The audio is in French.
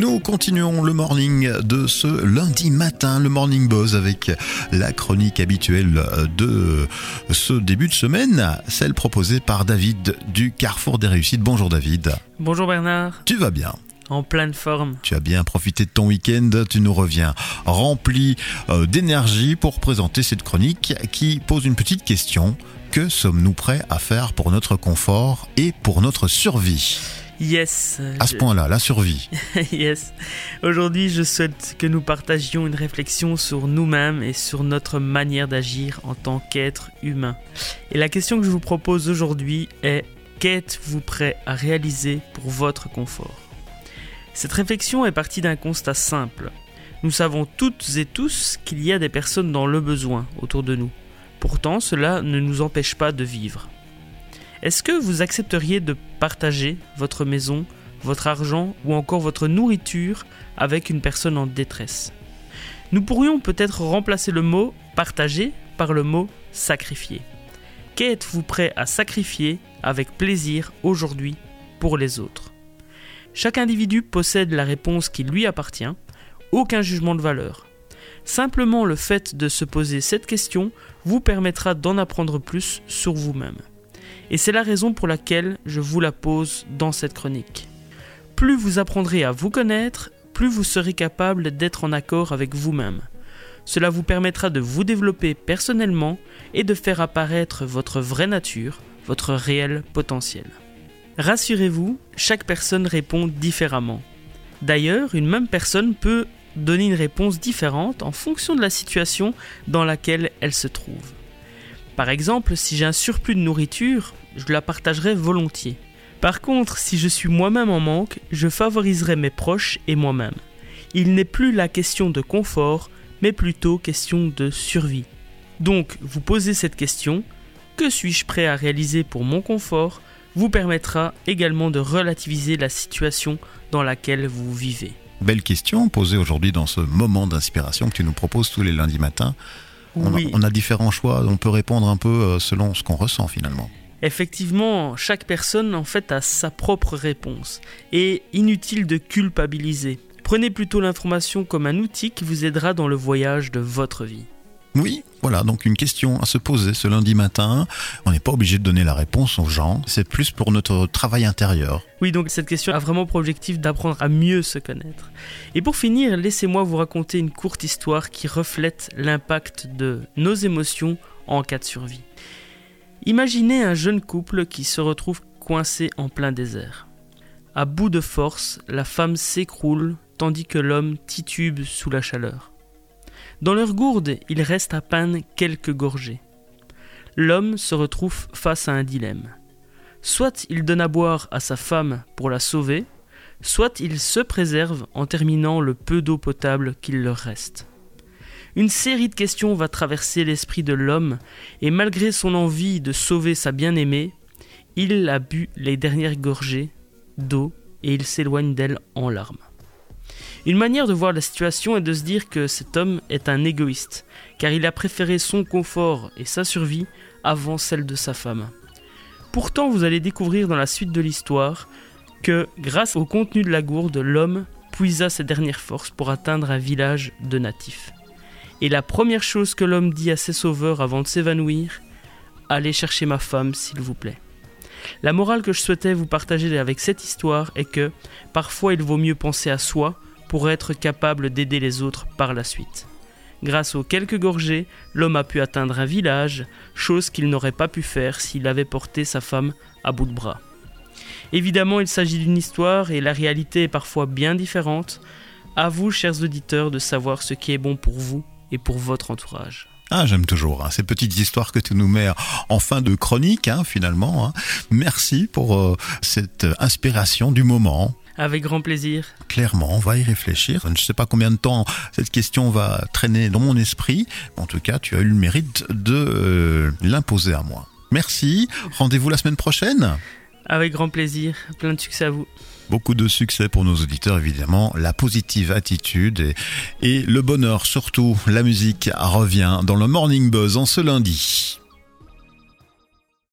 Nous continuons le morning de ce lundi matin, le morning buzz avec la chronique habituelle de ce début de semaine, celle proposée par David du Carrefour des Réussites. Bonjour David. Bonjour Bernard. Tu vas bien? En pleine forme. Tu as bien profité de ton week-end, tu nous reviens rempli euh, d'énergie pour présenter cette chronique qui pose une petite question. Que sommes-nous prêts à faire pour notre confort et pour notre survie? Yes. À ce point-là, la survie. yes. Aujourd'hui, je souhaite que nous partagions une réflexion sur nous-mêmes et sur notre manière d'agir en tant qu'être humain. Et la question que je vous propose aujourd'hui est qu'êtes-vous prêt à réaliser pour votre confort? Cette réflexion est partie d'un constat simple. Nous savons toutes et tous qu'il y a des personnes dans le besoin autour de nous. Pourtant, cela ne nous empêche pas de vivre. Est-ce que vous accepteriez de partager votre maison, votre argent ou encore votre nourriture avec une personne en détresse? Nous pourrions peut-être remplacer le mot partager par le mot sacrifier. Qu'êtes-vous prêt à sacrifier avec plaisir aujourd'hui pour les autres? Chaque individu possède la réponse qui lui appartient, aucun jugement de valeur. Simplement le fait de se poser cette question vous permettra d'en apprendre plus sur vous-même. Et c'est la raison pour laquelle je vous la pose dans cette chronique. Plus vous apprendrez à vous connaître, plus vous serez capable d'être en accord avec vous-même. Cela vous permettra de vous développer personnellement et de faire apparaître votre vraie nature, votre réel potentiel. Rassurez-vous, chaque personne répond différemment. D'ailleurs, une même personne peut donner une réponse différente en fonction de la situation dans laquelle elle se trouve. Par exemple, si j'ai un surplus de nourriture, je la partagerai volontiers. Par contre, si je suis moi-même en manque, je favoriserai mes proches et moi-même. Il n'est plus la question de confort, mais plutôt question de survie. Donc, vous posez cette question, que suis-je prêt à réaliser pour mon confort vous permettra également de relativiser la situation dans laquelle vous vivez. Belle question posée aujourd'hui dans ce moment d'inspiration que tu nous proposes tous les lundis matins. On, a, différents choix, on peut répondre un peu euh, selon ce qu'on ressent finalement. Effectivement, chaque personne en fait a sa propre réponse et inutile de culpabiliser. Prenez plutôt l'information comme un outil qui vous aidera dans le voyage de votre vie. Oui, voilà, donc une question à se poser ce lundi matin. On n'est pas obligé de donner la réponse aux gens, c'est plus pour notre travail intérieur. Oui, donc cette question a vraiment pour objectif d'apprendre à mieux se connaître. Et pour finir, laissez-moi vous raconter une courte histoire qui reflète l'impact de nos émotions en cas de survie. Imaginez un jeune couple qui se retrouve coincé en plein désert. À bout de force, la femme s'écroule tandis que l'homme titube sous la chaleur. Dans leur gourde, il reste à peine quelques gorgées. L'homme se retrouve face à un dilemme. Soit il donne à boire à sa femme pour la sauver, soit il se préserve en terminant le peu d'eau potable qu'il leur reste. Une série de questions va traverser l'esprit de l'homme, et malgré son envie de sauver sa bien-aimée, il a bu les dernières gorgées d'eau et il s'éloigne d'elle en larmes. Une manière de voir la situation est de se dire que cet homme est un égoïste, car il a préféré son confort et sa survie avant celle de sa femme. Pourtant, vous allez découvrir dans la suite de l'histoire que, grâce au contenu de la gourde, l'homme puisa ses dernières forces pour atteindre un village de natifs. Et la première chose que l'homme dit à ses sauveurs avant de s'évanouir, Allez chercher ma femme, s'il vous plaît. La morale que je souhaitais vous partager avec cette histoire est que parfois il vaut mieux penser à soi pour être capable d'aider les autres par la suite. Grâce aux quelques gorgées, l'homme a pu atteindre un village, chose qu'il n'aurait pas pu faire s'il avait porté sa femme à bout de bras. Évidemment, il s'agit d'une histoire et la réalité est parfois bien différente. À vous, chers auditeurs, de savoir ce qui est bon pour vous et pour votre entourage. Ah, j'aime toujours hein, ces petites histoires que tu nous mets en fin de chronique, hein, finalement. Hein. Merci pour euh, cette inspiration du moment. Avec grand plaisir. Clairement, on va y réfléchir. Je ne sais pas combien de temps cette question va traîner dans mon esprit. En tout cas, tu as eu le mérite de euh, l'imposer à moi. Merci. Rendez-vous la semaine prochaine. Avec grand plaisir. Plein de succès à vous. Beaucoup de succès pour nos auditeurs, évidemment. La positive attitude et, et le bonheur, surtout. La musique revient dans le Morning Buzz en ce lundi.